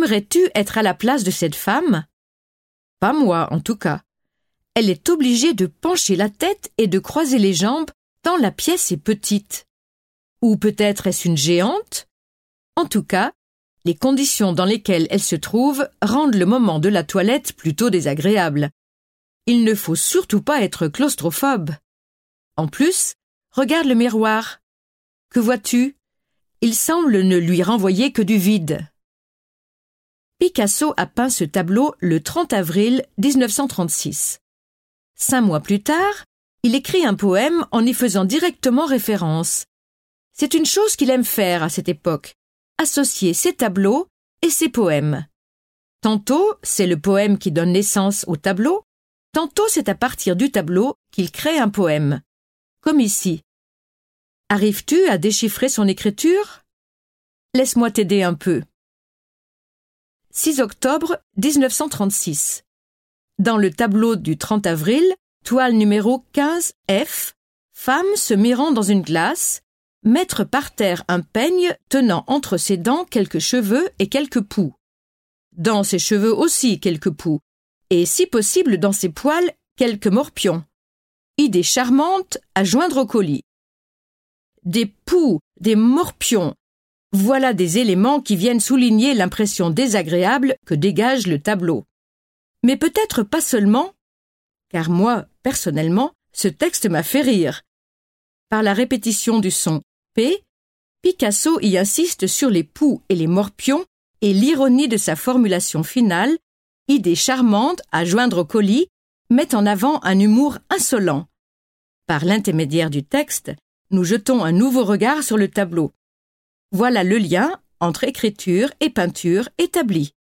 Aimerais-tu être à la place de cette femme? Pas moi, en tout cas. Elle est obligée de pencher la tête et de croiser les jambes tant la pièce est petite. Ou peut-être est-ce une géante? En tout cas, les conditions dans lesquelles elle se trouve rendent le moment de la toilette plutôt désagréable. Il ne faut surtout pas être claustrophobe. En plus, regarde le miroir. Que vois-tu? Il semble ne lui renvoyer que du vide. Picasso a peint ce tableau le 30 avril 1936. Cinq mois plus tard, il écrit un poème en y faisant directement référence. C'est une chose qu'il aime faire à cette époque, associer ses tableaux et ses poèmes. Tantôt, c'est le poème qui donne naissance au tableau, tantôt c'est à partir du tableau qu'il crée un poème. Comme ici. Arrives-tu à déchiffrer son écriture? Laisse-moi t'aider un peu. 6 octobre 1936. Dans le tableau du 30 avril, toile numéro 15 F, femme se mirant dans une glace, mettre par terre un peigne tenant entre ses dents quelques cheveux et quelques poux. Dans ses cheveux aussi quelques poux, et si possible dans ses poils quelques morpions. Idée charmante à joindre au colis. Des poux, des morpions. Voilà des éléments qui viennent souligner l'impression désagréable que dégage le tableau. Mais peut-être pas seulement, car moi, personnellement, ce texte m'a fait rire. Par la répétition du son P, Picasso y insiste sur les poux et les morpions et l'ironie de sa formulation finale, idée charmante à joindre au colis, met en avant un humour insolent. Par l'intermédiaire du texte, nous jetons un nouveau regard sur le tableau. Voilà le lien entre écriture et peinture établi.